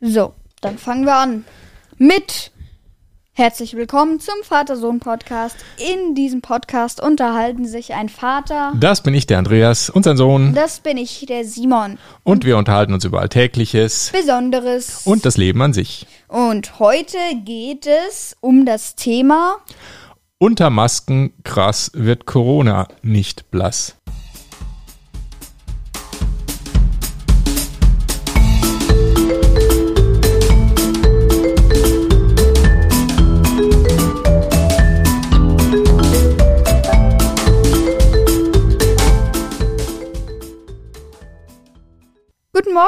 So, dann fangen wir an mit Herzlich willkommen zum Vater-Sohn-Podcast. In diesem Podcast unterhalten sich ein Vater, Das bin ich, der Andreas, und sein Sohn. das bin ich, der Simon, Und wir unterhalten uns über Alltägliches Besonderes. und das Leben an sich. Und heute geht es um das Thema Unter Masken, krass, wird Corona nicht blass.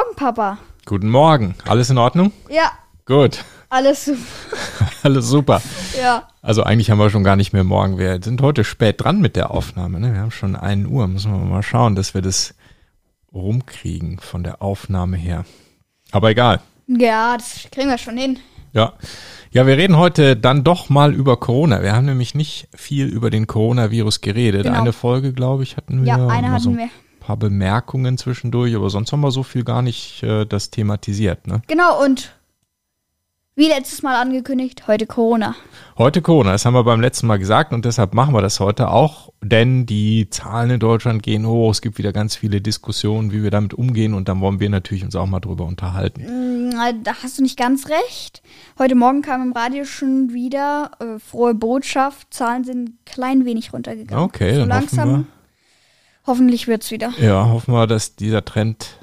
Morgen, Papa. Guten Morgen. Alles in Ordnung? Ja, Gut. alles super. Alles super. Ja, Also eigentlich haben wir schon gar nicht mehr morgen. Wir sind heute spät dran mit der Aufnahme. Ne? Wir haben schon 1 Uhr. Müssen wir mal schauen, dass wir das rumkriegen von der Aufnahme her. Aber egal. ja, das kriegen wir schon hin. Ja. Ja, wir reden heute dann doch mal über Corona. Wir haben nämlich nicht viel über den Coronavirus geredet. Genau. Eine Folge, glaube ich, hatten wir. Ja, eine so hatten wir. Paar Bemerkungen zwischendurch, aber sonst haben wir so viel gar nicht äh, das thematisiert. Ne? Genau, und wie letztes Mal angekündigt, heute Corona. Heute Corona, das haben wir beim letzten Mal gesagt und deshalb machen wir das heute auch, denn die Zahlen in Deutschland gehen hoch. Es gibt wieder ganz viele Diskussionen, wie wir damit umgehen und dann wollen wir natürlich uns auch mal drüber unterhalten. Mm, Da hast du nicht ganz recht. Heute Morgen kam im Radio schon wieder äh, frohe Botschaft. Zahlen sind ein klein wenig runtergegangen. Okay, so dann langsam. hoffen Hoffentlich wird's wieder. wir, ja, hoffen wir, dass dieser Trend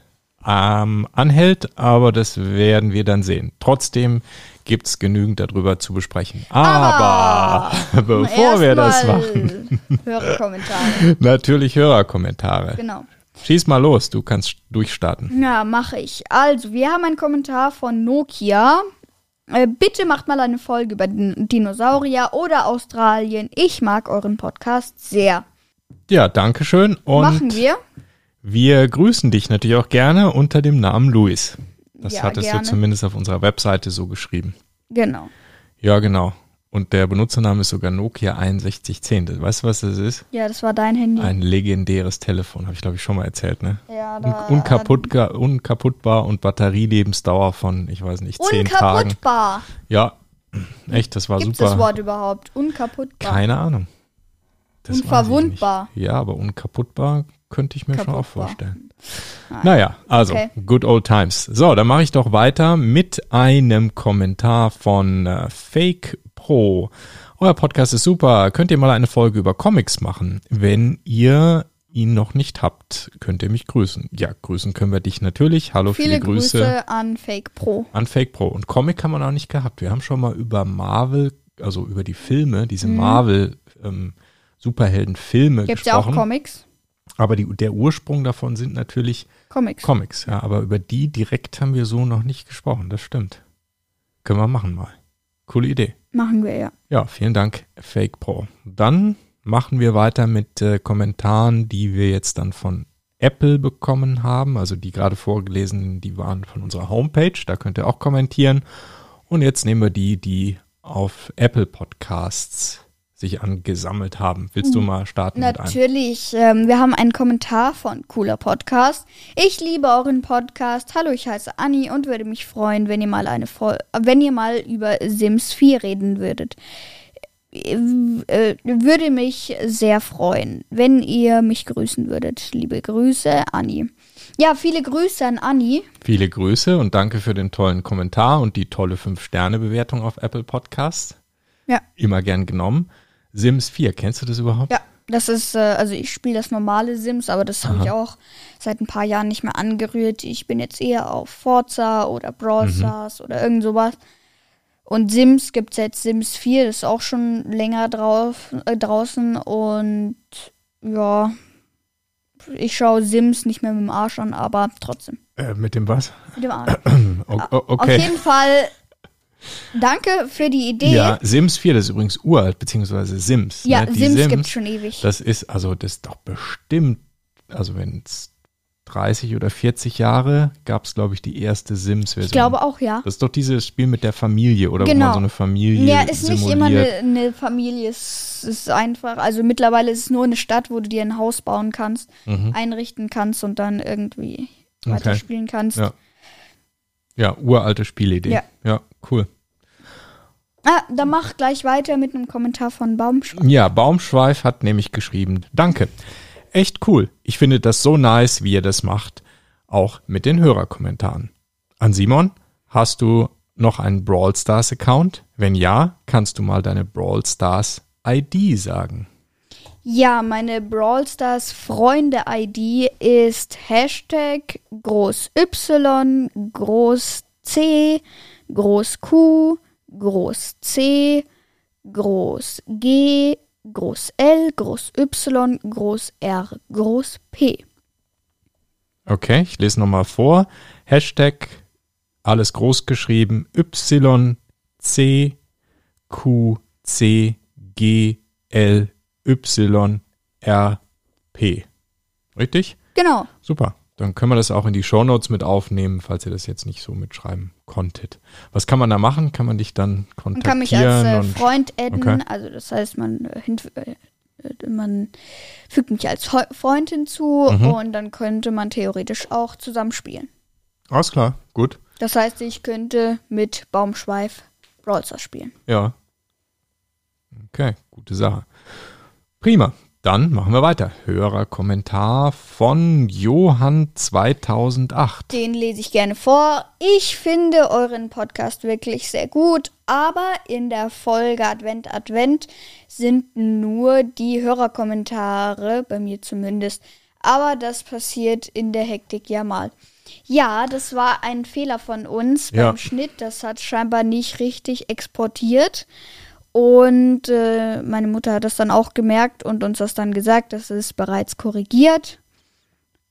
ähm, anhält, aber das werden wir dann sehen. Trotzdem gibt's genügend darüber zu besprechen. Aber, bevor wir das machen, machen. Höre Kommentare. natürlich Hörerkommentare. Genau. Schieß mal los, du kannst durchstarten. Ja, mache ich. Also, wir haben einen Kommentar von Nokia. Äh, bitte macht mal eine Folge über Din- Dinosaurier oder Australien. Ich mag euren Podcast sehr. Ja, danke schön und Machen wir. Wir grüßen dich natürlich auch gerne unter dem Namen Luis. Das Ja, hattest gerne. du zumindest auf unserer Webseite so geschrieben. Genau. Ja, genau. Und der Benutzername ist sogar Nokia 6110. Weißt du, was das ist? Ja, das war dein Handy. Ein legendäres Telefon, habe ich glaube ich schon mal erzählt, ne? ja, Un da, unkaputtga- unkaputtbar und Batterielebensdauer von, ich weiß nicht, zehn Tagen. Unkaputtbar. Ja, echt, das war Gibt super. das Wort überhaupt? Unkaputtbar. Keine Ahnung. Das Unverwundbar. Ja, aber unkaputtbar könnte ich mir schon auch Kaputtbar. vorstellen. Nein. Naja, also, Okay. good old times. So, dann mache ich doch weiter mit einem Kommentar von äh, Fake Pro. Euer Podcast ist super. Könnt ihr mal eine Folge über Comics machen? Wenn ihr ihn noch nicht habt, könnt ihr mich grüßen. Ja, grüßen können wir dich natürlich. Hallo, viele, Viele Grüße, Grüße an Fake Pro. an Fake Pro. Und Comic haben wir noch nicht gehabt. Wir haben schon mal über Marvel, also über die Filme, diese Marvel ähm, Superhelden-Filme Gibt es Mhm. ja auch gesprochen. Comics? aber die, der Ursprung davon sind natürlich Comics. Comics, ja, aber über die direkt haben wir so noch nicht gesprochen, das stimmt. Können wir machen mal. Coole Idee. Machen wir ja. Ja, vielen Dank, Fake Pro. Dann machen wir weiter mit äh, Kommentaren, die wir jetzt dann von Apple bekommen haben. Also die gerade vorgelesenen, die waren von unserer Homepage. Da könnt ihr auch kommentieren. Und jetzt nehmen wir die, die auf Apple Podcasts sich angesammelt haben. Willst du mal starten? Natürlich. Ähm, wir haben einen Kommentar von Cooler Podcast. Ich liebe euren Podcast. Hallo, ich heiße Anni und würde mich freuen, wenn ihr mal eine Fol wenn ihr mal über Sims 4 reden würdet. Äh, äh, würde mich sehr freuen, wenn ihr mich grüßen würdet. Liebe Grüße, Anni. Ja, viele Grüße an Anni. Viele Grüße und danke für den tollen Kommentar und die tolle 5-Sterne-Bewertung auf Apple Podcasts. Ja. Immer gern genommen. Sims 4, kennst du das überhaupt? Ja, das ist, äh, also ich spiele das normale Sims, aber das habe ich auch seit ein paar Jahren nicht mehr angerührt. Ich bin jetzt eher auf Forza oder Brawl Mhm. Stars oder irgend sowas. Und Sims gibt es jetzt Sims 4, das ist auch schon länger drauf, äh, draußen und ja, ich schaue Sims nicht mehr mit dem Arsch an, aber trotzdem Äh, mit dem was? mit dem Arsch. O o- Auf okay. jeden Fall danke für die Idee. Ja, Sims 4, das ist übrigens uralt, beziehungsweise Sims. Ja, ne? Die Sims, gibt's schon ewig. Das ist, also das ist doch bestimmt, also wenn es 30 oder 40 Jahre gab es, glaube ich, die erste Sims-Version. ich glaube auch, ja. Das ist doch dieses Spiel mit der Familie oder wo Genau. man so eine Familie Ja, ist nicht immer simuliert. eine, eine Familie. Es ist einfach, also mittlerweile ist es nur eine Stadt, wo du dir ein Haus bauen kannst, einrichten kannst und dann irgendwie Mhm. Okay. weiterspielen kannst. Ja. Ja, uralte Spielidee. Ja. ja, cool. Ah, dann mach gleich weiter mit einem Kommentar von Baumschweif. Ja, Baumschweif hat nämlich geschrieben, danke. Echt cool. Ich finde das so nice, wie ihr das macht. Auch mit den Hörerkommentaren. An Simon, hast du noch einen Brawl Stars Account? Wenn ja, kannst du mal deine Brawl Stars ID sagen. Ja, meine Brawl Stars Freunde ID ist Hashtag groß Y, groß C, groß Q, groß C, groß G, groß L, groß Y, groß R, groß P. Okay, ich lese nochmal vor. Hashtag alles groß geschrieben Y C Q C G L Y R P. Richtig? Genau. Super. Dann können wir das auch in die Shownotes mit aufnehmen, falls ihr das jetzt nicht so mitschreiben konntet. Was kann man da machen? Kann man dich dann Man kann mich kontaktieren? als äh, und- Freund adden, Okay. also das heißt, man, äh, äh, man fügt mich als Freund hinzu Mhm. und dann könnte man theoretisch auch zusammen spielen. Alles klar, gut. Das heißt, ich könnte mit Baumschweif Brawl Stars spielen. Ja. Okay, gute Sache. Prima. Dann machen wir weiter. Hörerkommentar von Johann 2008. Den lese ich gerne vor. Ich finde euren Podcast wirklich sehr gut, aber in der Folge Advent Advent sind nur die Hörerkommentare, bei mir zumindest. Aber das passiert in der Hektik ja mal. Ja, das war ein Fehler von uns Ja. beim Schnitt. Das hat scheinbar nicht richtig exportiert. Und äh, meine Mutter hat das dann auch gemerkt und uns das dann gesagt, das ist bereits korrigiert.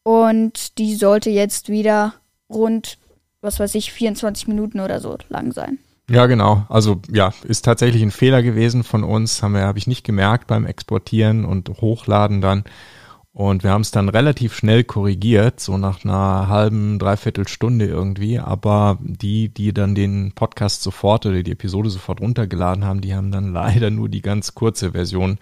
Und die sollte jetzt wieder rund, was weiß ich, 24 Minuten oder so lang sein. Ja, genau. Also ja, ist tatsächlich ein Fehler gewesen von uns. Haben wir, habe ich nicht gemerkt beim Exportieren und Hochladen dann. Und wir haben es dann relativ schnell korrigiert, so nach einer halben, dreiviertel Stunde irgendwie. Aber die, die dann den Podcast sofort oder die Episode sofort runtergeladen haben, die haben dann leider nur die ganz kurze Version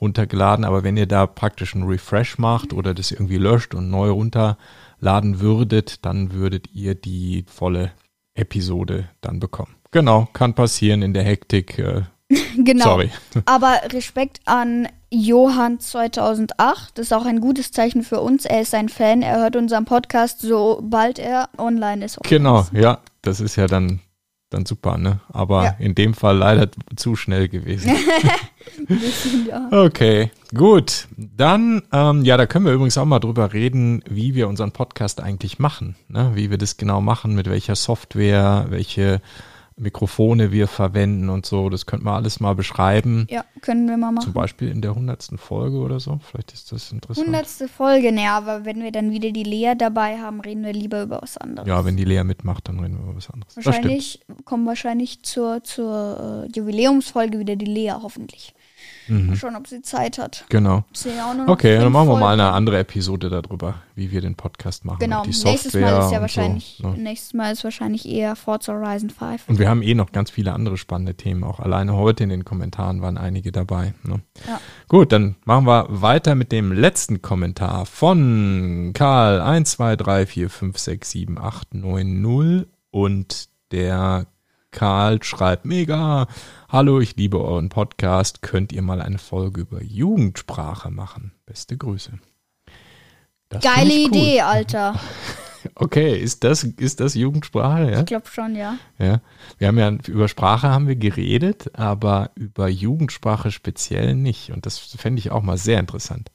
runtergeladen. Aber wenn ihr da praktisch einen Refresh macht oder das irgendwie löscht und neu runterladen würdet, dann würdet ihr die volle Episode dann bekommen. Genau, kann passieren in der Hektik. Äh, Genau. Sorry. Aber Respekt an Johann 2008. Das ist auch ein gutes Zeichen für uns. Er ist ein Fan. Er hört unseren Podcast, sobald er online ist. Genau, ja, das ist ja dann, dann super, ne? Aber Ja. in dem Fall leider zu schnell gewesen. Okay, gut. Dann, ähm, ja, da können wir übrigens auch mal drüber reden, wie wir unseren Podcast eigentlich machen. Ne? Wie wir das genau machen, mit welcher Software, welche Mikrofone wir verwenden und so. Das könnten wir alles mal beschreiben. ja, können wir mal Zum machen. Beispiel in der hundertsten Folge oder so. Vielleicht ist das interessant. Hundertste Folge, ne, aber wenn wir dann wieder die Lea dabei haben, reden wir lieber über was anderes. Ja, wenn die Lea mitmacht, dann reden wir über was anderes. Wahrscheinlich kommen wahrscheinlich zur, zur äh, Jubiläumsfolge wieder die Lea, hoffentlich. Mal schauen, ob sie Zeit hat. Genau. Ja Okay, dann machen wir mal eine andere Episode darüber, wie wir den Podcast machen. Genau, die Software nächstes Mal ist ja wahrscheinlich, So, ne? nächstes Mal ist wahrscheinlich eher Forza Horizon 5. Und wir haben eh noch ganz viele andere spannende Themen. Auch alleine heute in den Kommentaren waren einige dabei. Ne? Ja. Gut, dann machen wir weiter mit dem letzten Kommentar von Karl 1, 2, 3, 4, 5, 6, 7, 8, 9, 0 und der Karl schreibt mega. Hallo, ich liebe euren Podcast. Könnt ihr mal eine Folge über Jugendsprache machen? Beste Grüße. Das Geile cool. Idee, Alter. Okay, ist das, ist das Jugendsprache? Ja? Ich glaube schon, ja. Ja, wir haben ja über Sprache haben wir geredet, aber über Jugendsprache speziell nicht. Und das fände ich auch mal sehr interessant.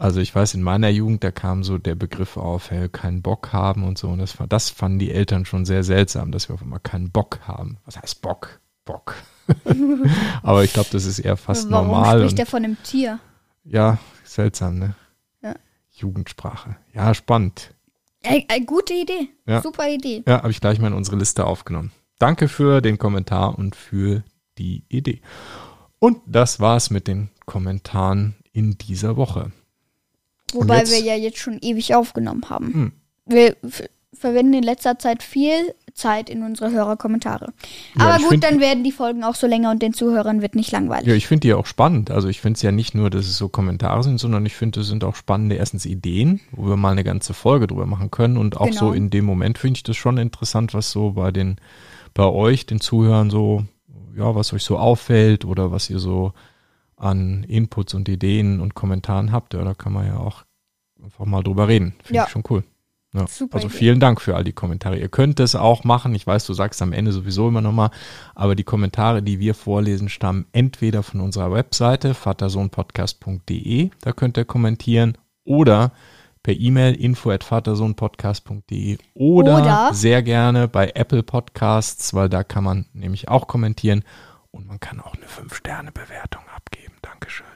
Also ich weiß, in meiner Jugend, da kam so der Begriff auf, hey, keinen Bock haben und so. Und das, das fanden die Eltern schon sehr seltsam, dass wir auf einmal keinen Bock haben. Was heißt Bock? Bock. aber ich glaube, das ist eher fast Warum normal. spricht Und, er von einem Tier? ja, seltsam, ne? Ja. Jugendsprache. Ja, spannend. Ey, ey, gute Idee. Ja. Super Idee. Ja, habe ich gleich mal in unsere Liste aufgenommen. Danke für den Kommentar und für die Idee. Und das war's mit den Kommentaren in dieser Woche. Wobei wir ja jetzt schon ewig aufgenommen haben. Hm. Wir verwenden in letzter Zeit viel Zeit in unsere Hörerkommentare. Ja, Aber gut, dann werden die Folgen auch so länger und den Zuhörern wird nicht langweilig. Ja, ich finde die auch spannend. Also ich finde es ja nicht nur, dass es so Kommentare sind, sondern ich finde, es sind auch spannende erstens Ideen, wo wir mal eine ganze Folge drüber machen können. Und auch Genau. so in dem Moment finde ich das schon interessant, was so bei den, bei euch, den Zuhörern so, ja, was euch so auffällt oder was ihr so an Inputs und Ideen und Kommentaren habt. Ja, da kann man ja auch einfach mal drüber reden. Finde Ja. ich schon cool. Ja. Super also Idee. vielen Dank für all die Kommentare. Ihr könnt es auch machen. Ich weiß, du sagst am Ende sowieso immer nochmal, aber die Kommentare, die wir vorlesen, stammen entweder von unserer Webseite vatersohnpodcast.de, da könnt ihr kommentieren, oder per E-Mail info at vatersohnpodcast.de oder, Oder- sehr gerne bei Apple Podcasts, weil da kann man nämlich auch kommentieren und man kann auch eine 5-Sterne-Bewertung abgeben. Dankeschön.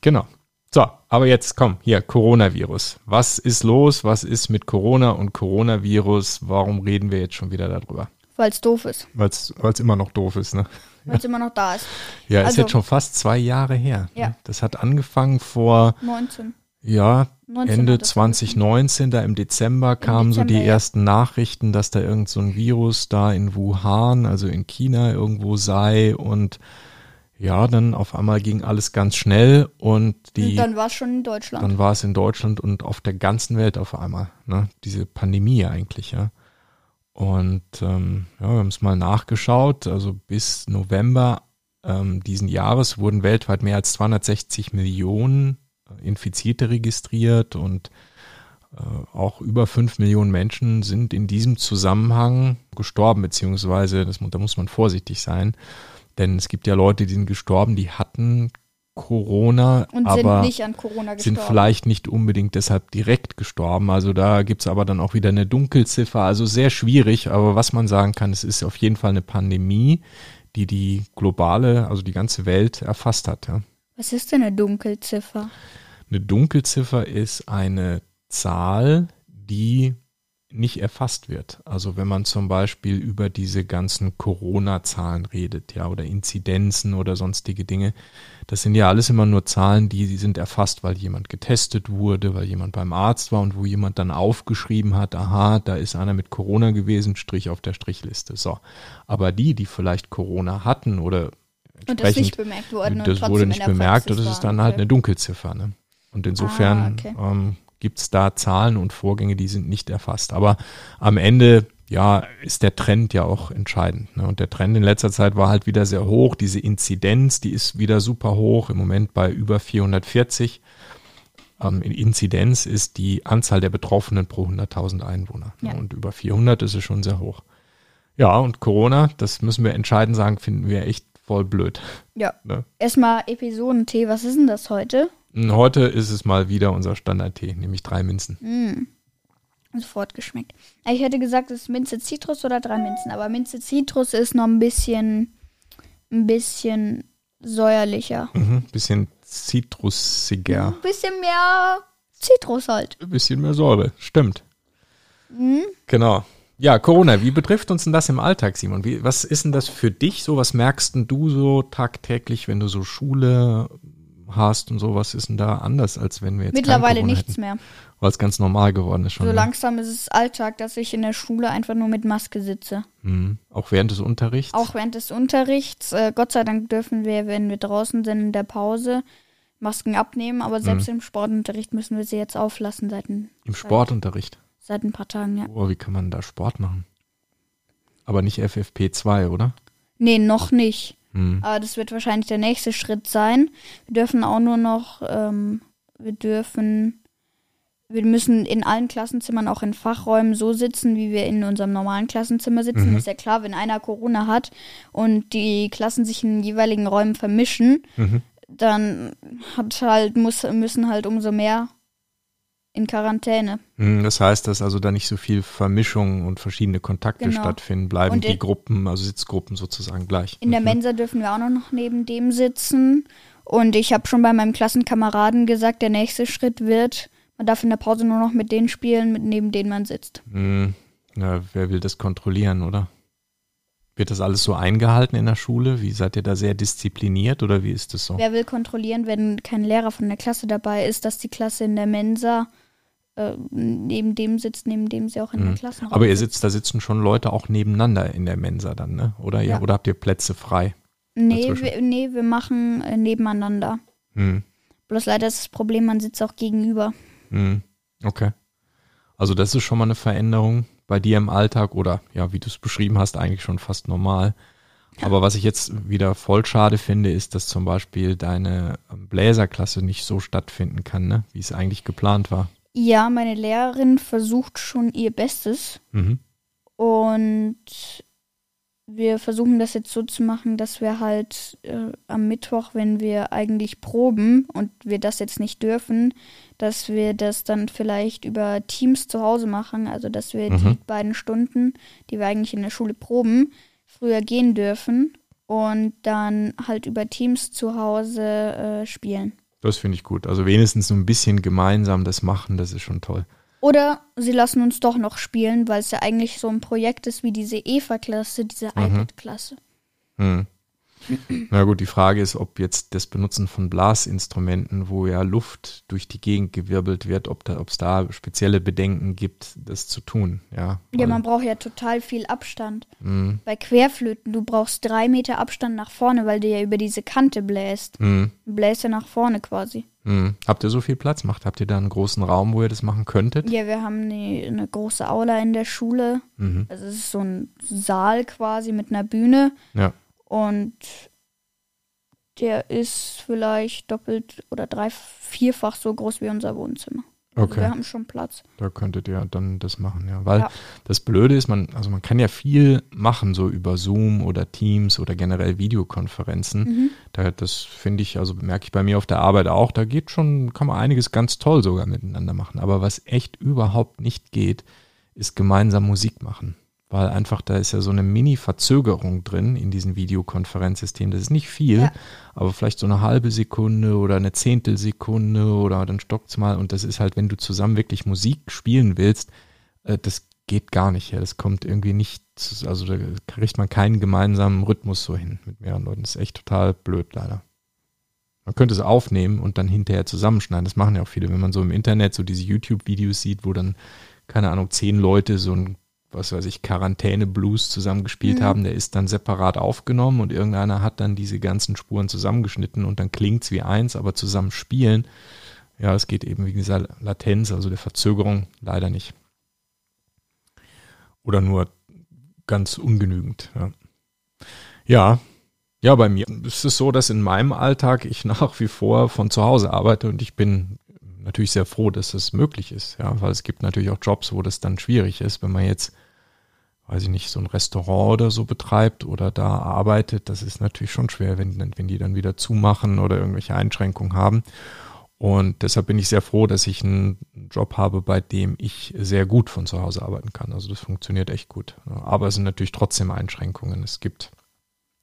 Genau. So, aber jetzt komm, hier, Coronavirus. Was ist los? Was ist mit Corona und Coronavirus? Warum reden wir jetzt schon wieder darüber? Weil es doof ist. Weil es immer noch doof ist, ne? Weil es immer noch da ist. Ja, ist Also- jetzt schon fast zwei Jahre her. Ja. Ne? Das hat angefangen vor, 19. ja, 19 Ende hat das 2019, da im Dezember kamen so die Dezember, ja. ersten Nachrichten, dass da irgend so ein Virus da in Wuhan, also in China irgendwo sei und ja, dann auf einmal ging alles ganz schnell und die Und dann war es schon in Deutschland. dann war es in Deutschland und auf der ganzen Welt auf einmal, ne? Diese Pandemie eigentlich, ja. Und ähm, ja, wir haben es mal nachgeschaut, also bis November ähm, diesen Jahres wurden weltweit mehr als 260 Millionen äh, Infizierte registriert und äh, auch über 5 Millionen Menschen sind in diesem Zusammenhang gestorben, beziehungsweise, das, da muss man vorsichtig sein, denn es gibt ja Leute, die sind gestorben, die hatten Corona, und aber sind nicht an Corona gestorben. sind vielleicht nicht unbedingt deshalb direkt gestorben. Also da gibt's aber dann auch wieder eine Dunkelziffer. Also sehr schwierig, aber was man sagen kann, es ist auf jeden Fall eine Pandemie, die die globale, also die ganze Welt erfasst hat. Ja. Was ist denn eine Dunkelziffer? Eine Dunkelziffer ist eine Zahl, die nicht erfasst wird. Also wenn man zum Beispiel über diese ganzen Corona-Zahlen redet, ja, oder Inzidenzen oder sonstige Dinge, das sind ja alles immer nur Zahlen, die, die sind erfasst, weil jemand getestet wurde, weil jemand beim Arzt war und wo jemand dann aufgeschrieben hat, aha, da ist einer mit Corona gewesen, Strich auf der Strichliste. So. Aber die, die vielleicht Corona hatten oder Und das nicht bemerkt worden. und das wurde nicht bemerkt, das ist dann halt eine Dunkelziffer. Ne? Und insofern Ah, okay. ähm, gibt es da Zahlen und Vorgänge, die sind nicht erfasst. Aber am Ende, ja, ist der Trend ja auch entscheidend. Ne? Und der Trend in letzter Zeit war halt wieder sehr hoch. Diese Inzidenz, die ist wieder super hoch, im Moment bei über 440. Ähm, in Inzidenz ist die Anzahl der Betroffenen pro 100.000 Einwohner. Ne? Ja. Und über 400 ist es schon sehr hoch. Ja, und Corona, das müssen wir entscheidend sagen, finden wir echt voll blöd. Ja. Ne? Erstmal Episodentee. Was ist denn das heute? Und Heute ist es mal wieder unser Standardtee, nämlich drei Minzen. Mm. Sofort geschmeckt. Ich hätte gesagt, es ist Minze Zitrus oder drei Minzen, aber Minze Zitrus ist noch ein bisschen, ein bisschen säuerlicher. Mhm. Bisschen zitrusiger, Ein bisschen mehr Zitrus halt. ein bisschen mehr Säure, stimmt. Mhm. Genau. Ja, Corona, wie betrifft uns denn das im Alltag, Simon? Wie, was ist denn das für dich so? Was merkst denn du so tagtäglich, wenn du so Schule hast und so? Was ist denn da anders, als wenn wir jetzt Mittlerweile nichts hätten? mehr. Weil es ganz normal geworden ist schon. So ne? langsam ist es Alltag, dass ich in der Schule einfach nur mit Maske sitze. Mhm. Auch während des Unterrichts? Auch während des Unterrichts. Äh, Gott sei Dank dürfen wir, wenn wir draußen sind in der Pause, Masken abnehmen, aber selbst Mhm. im Sportunterricht müssen wir sie jetzt auflassen seit Im Sportunterricht? Seit ein paar Tagen, ja. Oh, wie kann man da Sport machen? Aber nicht FFP2, oder? Nee, noch nicht. Hm. Aber das wird wahrscheinlich der nächste Schritt sein. Wir dürfen auch nur noch, ähm, wir dürfen, wir müssen in allen Klassenzimmern, auch in Fachräumen, so sitzen, wie wir in unserem normalen Klassenzimmer sitzen. Mhm. Ist ja klar, wenn einer Corona hat und die Klassen sich in den jeweiligen Räumen vermischen, Mhm. dann hat halt, muss, müssen halt umso mehr in Quarantäne. Hm, Das heißt, dass also da nicht so viel Vermischung und verschiedene Kontakte Genau. stattfinden, bleiben Und die Gruppen, also Sitzgruppen sozusagen gleich. In der Mhm. Mensa dürfen wir auch noch neben dem sitzen. Und ich habe schon bei meinem Klassenkameraden gesagt, der nächste Schritt wird, man darf in der Pause nur noch mit denen spielen, mit neben denen man sitzt. Hm, Ja, wer will das kontrollieren, oder? Wird das alles so eingehalten in der Schule? Wie seid ihr da sehr diszipliniert oder wie ist das so? Wer will kontrollieren, wenn kein Lehrer von der Klasse dabei ist, dass die Klasse in der Mensa äh, neben dem sitzt, neben dem sie auch in der Mhm. Klassenraum Aber ihr sitzt, da sitzen schon Leute auch nebeneinander in der Mensa dann, ne? Oder, ja. Oder habt ihr Plätze frei? Nee, dazwischen. wir, nee, wir machen äh, nebeneinander. Hm. Bloß leider ist das Problem, man sitzt auch gegenüber. Hm. Okay. Also das ist schon mal eine Veränderung bei dir im Alltag oder ja, wie du es beschrieben hast, eigentlich schon fast normal. Aber was ich jetzt wieder voll schade finde, ist, dass zum Beispiel deine ähm, Bläserklasse nicht so stattfinden kann, ne? wie es eigentlich geplant war. Ja, meine Lehrerin versucht schon ihr Bestes Mhm. und wir versuchen das jetzt so zu machen, dass wir halt äh, am Mittwoch, wenn wir eigentlich proben und wir das jetzt nicht dürfen, dass wir das dann vielleicht über Teams zu Hause machen, also dass wir die Mhm. beiden Stunden, die wir eigentlich in der Schule proben, früher gehen dürfen und dann halt über Teams zu Hause äh, spielen. Das finde ich gut. Also wenigstens so ein bisschen gemeinsam das machen, das ist schon toll. Oder sie lassen uns doch noch spielen, weil es ja eigentlich so ein Projekt ist wie diese EVA-Klasse, diese Mhm. iPad-Klasse. Hm. Na gut, die Frage ist, ob jetzt das Benutzen von Blasinstrumenten, wo ja Luft durch die Gegend gewirbelt wird, ob es da spezielle Bedenken gibt, das zu tun. Ja, Ja, man braucht ja total viel Abstand. Hm, Bei Querflöten, du brauchst drei Meter Abstand nach vorne, weil du ja über diese Kante bläst. hm, Du bläst ja nach vorne quasi. hm. Habt ihr so viel Platz? Macht, habt ihr da einen großen Raum, wo ihr das machen könntet? Ja, wir haben eine, eine große Aula in der Schule. Mhm. Also es ist so ein Saal quasi mit einer Bühne. Ja. Und der ist vielleicht doppelt oder drei, vierfach so groß wie unser Wohnzimmer. Also Okay. wir haben schon Platz. Da könntet ihr dann das machen, ja. Weil Ja. das Blöde ist, man, also man kann ja viel machen, so über Zoom oder Teams oder generell Videokonferenzen. Mhm. Da, das finde ich, also merke ich bei mir auf der Arbeit auch, da geht schon, kann man einiges ganz toll sogar miteinander machen. Aber was echt überhaupt nicht geht, ist gemeinsam Musik machen. Weil einfach da ist ja so eine Mini-Verzögerung drin in diesem Videokonferenzsystem. Das ist nicht viel, Ja. aber vielleicht so eine halbe Sekunde oder eine Zehntelsekunde oder dann stockt's mal. Und das ist halt, wenn du zusammen wirklich Musik spielen willst, äh, das geht gar nicht. Ja. Das kommt irgendwie nicht, also da kriegt man keinen gemeinsamen Rhythmus so hin mit mehreren Leuten. Das ist echt total blöd, leider. Man könnte es aufnehmen und dann hinterher zusammenschneiden. Das machen ja auch viele. Wenn man so im Internet so diese YouTube-Videos sieht, wo dann, keine Ahnung, zehn Leute so ein, was weiß ich, Quarantäne-Blues zusammengespielt Mhm. haben, der ist dann separat aufgenommen und irgendeiner hat dann diese ganzen Spuren zusammengeschnitten und dann klingt's wie eins, aber zusammen spielen, ja, es geht eben wegen dieser Latenz, also der Verzögerung, leider nicht. Oder nur ganz ungenügend. Ja. ja, ja, bei mir ist es so, dass in meinem Alltag ich nach wie vor von zu Hause arbeite und ich bin natürlich sehr froh, dass das möglich ist, ja, weil es gibt natürlich auch Jobs, wo das dann schwierig ist, wenn man jetzt, weiß ich nicht, so ein Restaurant oder so betreibt oder da arbeitet, das ist natürlich schon schwer, wenn, wenn die dann wieder zumachen oder irgendwelche Einschränkungen haben. Und deshalb bin ich sehr froh, dass ich einen Job habe, bei dem ich sehr gut von zu Hause arbeiten kann. Also das funktioniert echt gut. Aber es sind natürlich trotzdem Einschränkungen. Es gibt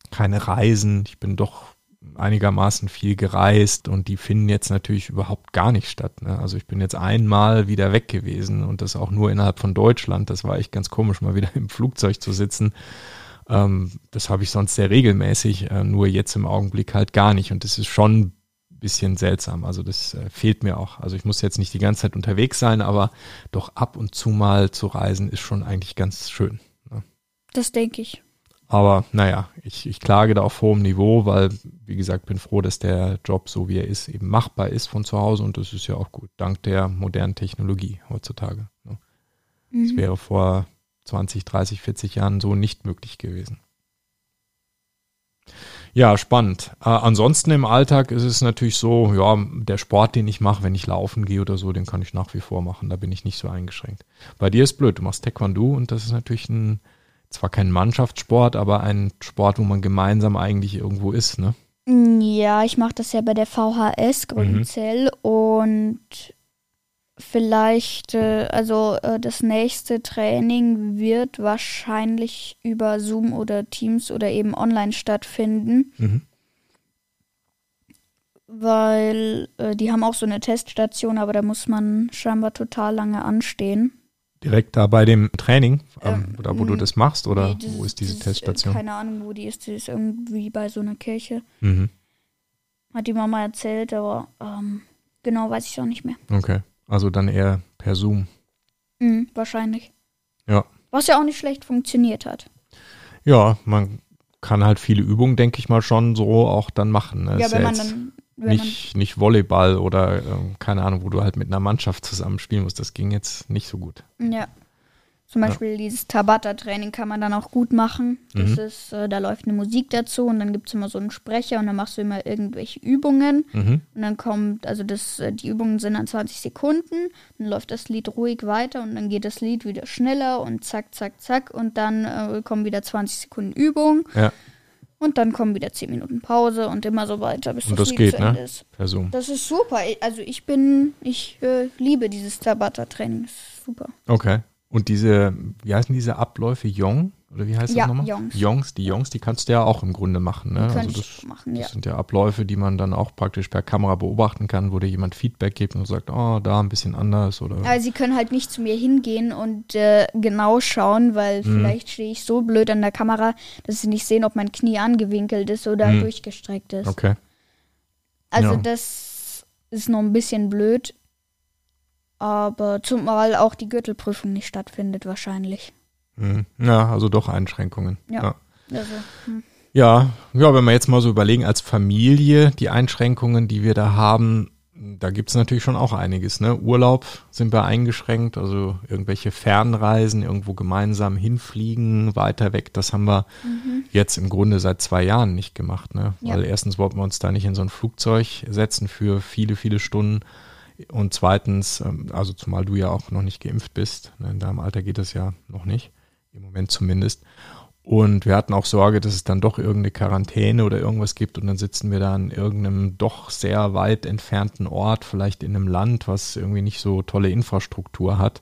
keine Reisen. Ich bin doch einigermaßen viel gereist und die finden jetzt natürlich überhaupt gar nicht statt. Ne? Also ich bin jetzt einmal wieder weg gewesen und das auch nur innerhalb von Deutschland. Das war echt ganz komisch, mal wieder im Flugzeug zu sitzen. Ähm, das habe ich sonst sehr regelmäßig, äh, nur jetzt im Augenblick halt gar nicht. Und das ist schon ein bisschen seltsam. Also das äh, fehlt mir auch. Also ich muss jetzt nicht die ganze Zeit unterwegs sein, aber doch ab und zu mal zu reisen ist schon eigentlich ganz schön. Ne? Das denke ich. Aber naja, ich, ich klage da auf hohem Niveau, weil, wie gesagt, bin froh, dass der Job, so wie er ist, eben machbar ist von zu Hause und das ist ja auch gut, dank der modernen Technologie heutzutage. Ne? Das Mhm. wäre vor 20, 30, 40 Jahren so nicht möglich gewesen. Ja, spannend. Äh, ansonsten im Alltag ist es natürlich so, ja, der Sport, den ich mache, wenn ich laufen gehe oder so, den kann ich nach wie vor machen. Da bin ich nicht so eingeschränkt. Bei dir ist blöd, du machst Taekwondo und das ist natürlich ein, zwar kein Mannschaftssport, aber ein Sport, wo man gemeinsam eigentlich irgendwo ist, ne? Ja, ich mache das ja bei der VHS Grünzell und vielleicht, äh, also äh, das nächste Training wird wahrscheinlich über Zoom oder Teams oder eben online stattfinden, Mhm. weil äh, die haben auch so eine Teststation, aber da muss man scheinbar total lange anstehen. Direkt da bei dem Training, ähm, oder wo du m, das machst, oder Nee, das wo ist diese das Teststation? Keine Ahnung, wo die ist. Die ist irgendwie bei so einer Kirche. Mhm. Hat die Mama erzählt, aber ähm, genau weiß ich auch nicht mehr. Okay. Also dann eher per Zoom. Mhm, wahrscheinlich. Ja. Was ja auch nicht schlecht funktioniert hat. Ja, man kann halt viele Übungen, denke ich mal, schon so auch dann machen. Ne? ja, Ist wenn man jetzt dann. Nicht, nicht Volleyball oder ähm, keine Ahnung, wo du halt mit einer Mannschaft zusammen spielen musst. Das ging jetzt nicht so gut. ja. Zum Beispiel dieses Tabata-Training kann man dann auch gut machen. Das Mhm. ist, äh, da läuft eine Musik dazu und dann gibt es immer so einen Sprecher und dann machst du immer irgendwelche Übungen. Mhm. Und dann kommt, also das, äh, die Übungen sind dann 20 Sekunden, dann läuft das Lied ruhig weiter und dann geht das Lied wieder schneller und zack, zack, zack und dann äh, kommen wieder 20 Sekunden Übung Ja, und dann kommen wieder 10 Minuten Pause und immer so weiter, bis Und das, das Lied geht, zu Ende ne? ist. per Zoom. Das ist super. Also ich bin, ich äh, liebe dieses Tabata-Training. Super. Okay. Und diese, wie heißen diese Abläufe? Yong? Oder wie heißt Ja, das nochmal? Yongs. Yongs, die Yongs, die kannst du ja auch im Grunde machen. Ne? Also das, machen, das ja. sind ja Abläufe, die man dann auch praktisch per Kamera beobachten kann, wo dir jemand Feedback gibt und sagt, oh, da ein bisschen anders oder. Aber sie können halt nicht zu mir hingehen und äh, genau schauen, weil Mhm. vielleicht stehe ich so blöd an der Kamera, dass sie nicht sehen, ob mein Knie angewinkelt ist oder Mhm. durchgestreckt ist. Okay. Also Ja. das ist noch ein bisschen blöd. Aber zumal auch die Gürtelprüfung nicht stattfindet wahrscheinlich. Mhm. Ja, also doch Einschränkungen. Ja. ja. Also, hm. Ja, ja, wenn wir jetzt mal so überlegen, als Familie, die Einschränkungen, die wir da haben, da gibt's natürlich schon auch einiges. Ne? Urlaub sind wir eingeschränkt, also irgendwelche Fernreisen, irgendwo gemeinsam hinfliegen, weiter weg, das haben wir jetzt im Grunde seit zwei Jahren nicht gemacht. Ne? Ja. Weil erstens wollten wir uns da nicht in so ein Flugzeug setzen für viele, viele Stunden. Und zweitens, ähm, also zumal du ja auch noch nicht geimpft bist, ne? in deinem Alter geht das ja noch nicht, im Moment zumindest. Und wir hatten auch Sorge, dass es dann doch irgendeine Quarantäne oder irgendwas gibt und dann sitzen wir da an irgendeinem doch sehr weit entfernten Ort, vielleicht in einem Land, was irgendwie nicht so tolle Infrastruktur hat.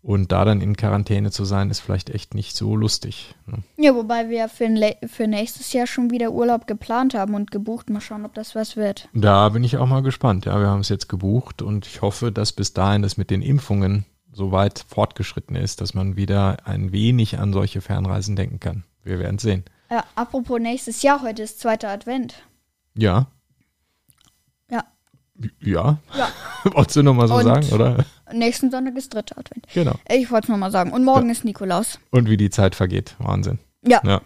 Und da dann in Quarantäne zu sein, ist vielleicht echt nicht so lustig. Ne? Ja, wobei wir für, für nächstes Jahr schon wieder Urlaub geplant haben und gebucht. Mal schauen, ob das was wird. Da bin ich auch mal gespannt. Ja, wir haben es jetzt gebucht und ich hoffe, dass bis dahin das mit den Impfungen so weit fortgeschritten ist, dass man wieder ein wenig an solche Fernreisen denken kann. Wir werden sehen. Ja, Äh, apropos nächstes Jahr, heute ist zweiter Advent. Ja. Ja. Ja. Ja. Wolltest du nochmal so Und- sagen, oder? Nächsten Sonntag ist dritter Advent. Genau. Ich wollte es nochmal sagen. Und morgen ist Nikolaus. Und wie die Zeit vergeht. Wahnsinn. Ja. Ja.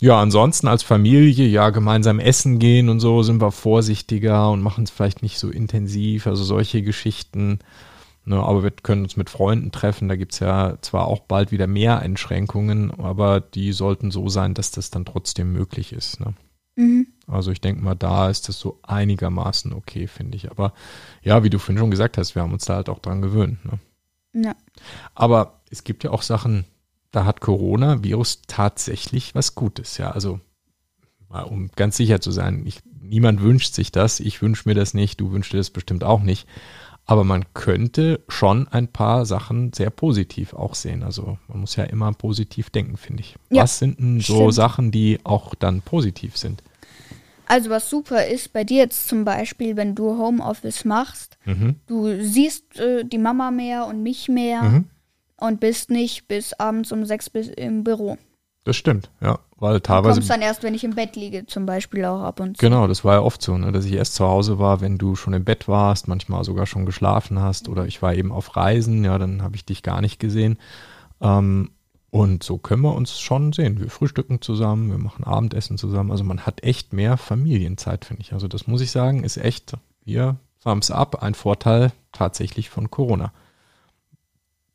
Ja, ansonsten als Familie, ja, gemeinsam essen gehen und so sind wir vorsichtiger und machen es vielleicht nicht so intensiv, also solche Geschichten. Ne, aber wir können uns mit Freunden treffen, da gibt's ja zwar auch bald wieder mehr Einschränkungen, aber die sollten so sein, dass das dann trotzdem möglich ist. Ne? Mhm. Also ich denke mal, da ist das so einigermaßen okay, finde ich. Aber ja, wie du vorhin schon gesagt hast, wir haben uns da halt auch dran gewöhnt. Ne? Ja. Aber es gibt ja auch Sachen, da hat Coronavirus tatsächlich was Gutes, ja. Also, mal um ganz sicher zu sein, ich, niemand wünscht sich das, ich wünsche mir das nicht, du wünschst dir das bestimmt auch nicht. Aber man könnte schon ein paar Sachen sehr positiv auch sehen. Also man muss ja immer positiv denken, finde ich. Ja, was sind denn so stimmt. Sachen, die auch dann positiv sind? Also was super ist bei dir jetzt zum Beispiel, wenn du Homeoffice machst, Mhm. du siehst äh, die Mama mehr und mich mehr Mhm. und bist nicht bis abends um sechs bis im Büro. Das stimmt, ja. Weil Du teilweise kommst dann erst, wenn ich im Bett liege, zum Beispiel auch ab und zu. Genau, das war ja oft so, ne, dass ich erst zu Hause war, wenn du schon im Bett warst, manchmal sogar schon geschlafen hast oder ich war eben auf Reisen, ja, dann habe ich dich gar nicht gesehen. Ähm, und so können wir uns schon sehen. Wir frühstücken zusammen, wir machen Abendessen zusammen. Also man hat echt mehr Familienzeit, finde ich. Also das muss ich sagen, ist echt hier Thumbs up, ein Vorteil tatsächlich von Corona.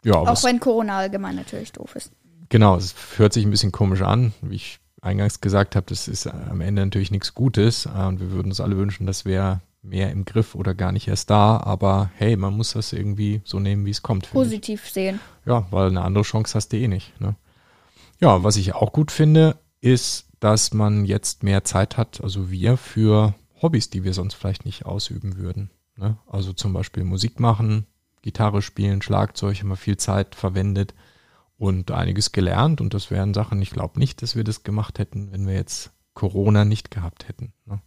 Ja, Auch wenn Corona allgemein natürlich doof ist. Genau, es hört sich ein bisschen komisch an, wie ich eingangs gesagt habe, das ist am Ende natürlich nichts Gutes äh, und wir würden uns alle wünschen, das wäre mehr im Griff oder gar nicht erst da, aber hey, man muss das irgendwie so nehmen, wie es kommt. finde ich. Positiv sehen. Ja, weil eine andere Chance hast du eh nicht. Ne? Ja, was ich auch gut finde, ist, dass man jetzt mehr Zeit hat, also wir, für Hobbys, die wir sonst vielleicht nicht ausüben würden. Ne? Also zum Beispiel Musik machen, Gitarre spielen, Schlagzeug, haben wir viel Zeit verwendet und einiges gelernt. Und das wären Sachen, ich glaube nicht, dass wir das gemacht hätten, wenn wir jetzt Corona nicht gehabt hätten. Ne?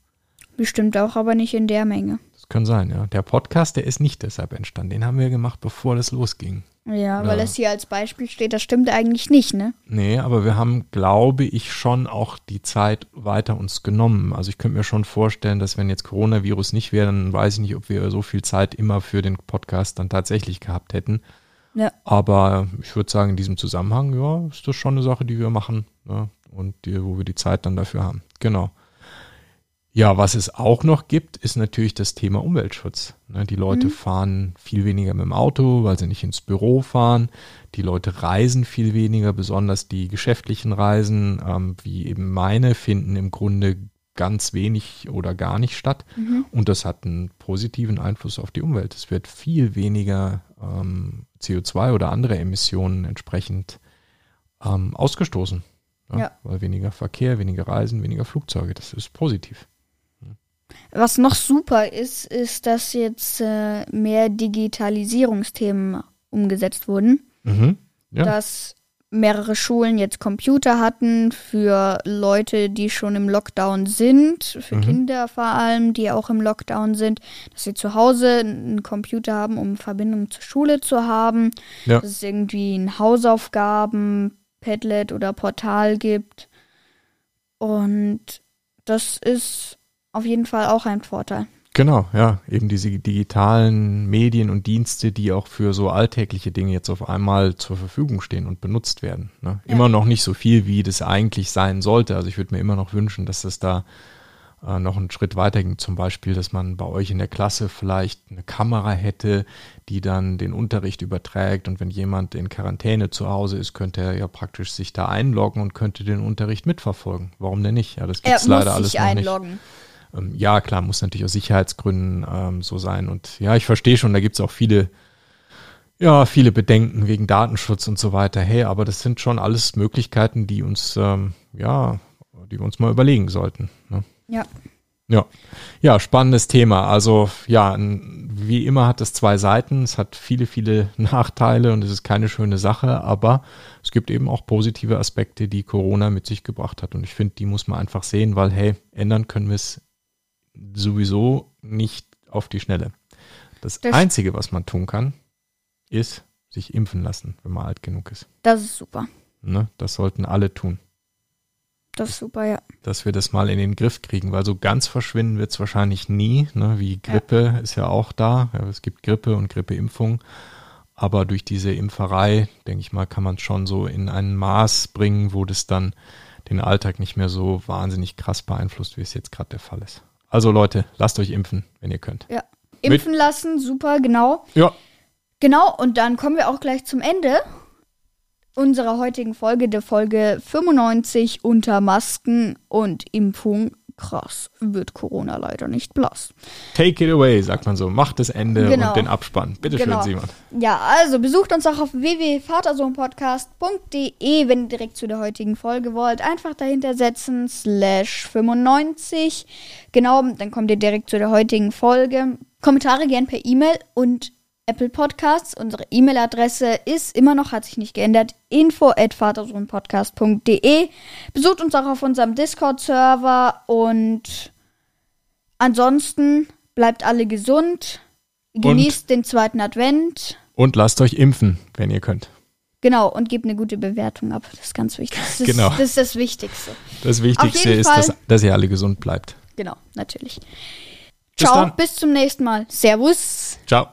Bestimmt auch, aber nicht in der Menge. Das kann sein, ja. Der Podcast, der ist nicht deshalb entstanden. Den haben wir gemacht, bevor das losging. Ja, weil es hier als Beispiel steht, das stimmt eigentlich nicht, ne? Nee, aber wir haben, glaube ich, schon auch die Zeit weiter uns genommen. Also ich könnte mir schon vorstellen, dass wenn jetzt Coronavirus nicht wäre, dann weiß ich nicht, ob wir so viel Zeit immer für den Podcast dann tatsächlich gehabt hätten. Ja. Aber ich würde sagen, in diesem Zusammenhang, ja, ist das schon eine Sache, die wir machen ne? und die, wo wir die Zeit dann dafür haben. Genau. Ja, was es auch noch gibt, ist natürlich das Thema Umweltschutz. Ne, die Leute Mhm. fahren viel weniger mit dem Auto, weil sie nicht ins Büro fahren. Die Leute reisen viel weniger, besonders die geschäftlichen Reisen, ähm, wie eben meine, finden im Grunde ganz wenig oder gar nicht statt. Mhm. Und das hat einen positiven Einfluss auf die Umwelt. Es wird viel weniger ähm, CO2 oder andere Emissionen entsprechend ähm, ausgestoßen. ne? Ja. Weil weniger Verkehr, weniger Reisen, weniger Flugzeuge. Das ist positiv. Was noch super ist, ist, dass jetzt äh, mehr Digitalisierungsthemen umgesetzt wurden. Mhm. Ja. Dass mehrere Schulen jetzt Computer hatten für Leute, die schon im Lockdown sind, für Mhm. Kinder vor allem, die auch im Lockdown sind, dass sie zu Hause einen Computer haben, um Verbindung zur Schule zu haben, Ja. dass es irgendwie ein Hausaufgaben, Padlet oder Portal gibt. Und das ist auf jeden Fall auch ein Vorteil. Genau, ja, eben diese digitalen Medien und Dienste, die auch für so alltägliche Dinge jetzt auf einmal zur Verfügung stehen und benutzt werden. Ne? Ja. Immer noch nicht so viel, wie das eigentlich sein sollte. Also ich würde mir immer noch wünschen, dass das da äh, noch einen Schritt weiter ging. Zum Beispiel, dass man bei euch in der Klasse vielleicht eine Kamera hätte, die dann den Unterricht überträgt und wenn jemand in Quarantäne zu Hause ist, könnte er ja praktisch sich da einloggen und könnte den Unterricht mitverfolgen. Warum denn nicht? Ja, das Er gibt's muss leider alles sich noch nicht. Ähm, ja, klar, muss natürlich aus Sicherheitsgründen ähm, so sein. Und ja, ich verstehe schon, da gibt es auch viele, ja, viele Bedenken wegen Datenschutz und so weiter. Hey, aber das sind schon alles Möglichkeiten, die uns, ähm, ja, die wir uns mal überlegen sollten. Ne? Ja. Ja. Ja, spannendes Thema. Also ja, wie immer hat es zwei Seiten. Es hat viele, viele Nachteile und es ist keine schöne Sache, aber es gibt eben auch positive Aspekte, die Corona mit sich gebracht hat. Und ich finde, die muss man einfach sehen, weil, hey, ändern können wir es sowieso nicht auf die Schnelle. Das, Das- Einzige, was man tun kann, ist sich impfen lassen, wenn man alt genug ist. Das ist super. Ne? Das sollten alle tun. Das ist super, ja. dass wir das mal in den Griff kriegen, weil so ganz verschwinden wird es wahrscheinlich nie. Ne? Wie Grippe ist ja auch da. Ja, es gibt Grippe und Grippeimpfung. Aber durch diese Impferei, denke ich mal, kann man es schon so in ein Maß bringen, wo das dann den Alltag nicht mehr so wahnsinnig krass beeinflusst, wie es jetzt gerade der Fall ist. Also Leute, lasst euch impfen, wenn ihr könnt. Ja. Impfen lassen, super, genau. Ja, Genau, und dann kommen wir auch gleich zum Ende unserer heutigen Folge, der Folge 95 unter Masken und Impfung. Krass, wird Corona leider nicht blass. take it away, sagt man so. Macht das Ende Genau. und den Abspann. Bitte Genau. schön, Simon. Ja, also besucht uns auch auf www.vatersohnpodcast.de, wenn ihr direkt zu der heutigen Folge wollt. Einfach dahinter setzen, slash 95. Genau, dann kommt ihr direkt zu der heutigen Folge. Kommentare gern per E-Mail und Apple Podcasts. Unsere E-Mail-Adresse ist immer noch, hat sich nicht geändert, info at vatersohnpodcast.de. Besucht uns auch auf unserem Discord-Server und ansonsten bleibt alle gesund. Genießt den zweiten Advent. Und lasst euch impfen, wenn ihr könnt. Genau, und gebt eine gute Bewertung ab. Das ist ganz wichtig. Das ist, Genau. das, ist das Wichtigste. Das Wichtigste ist, dass, dass ihr alle gesund bleibt. Genau, natürlich. Bis Ciao, dann. bis zum nächsten Mal. Servus. Ciao.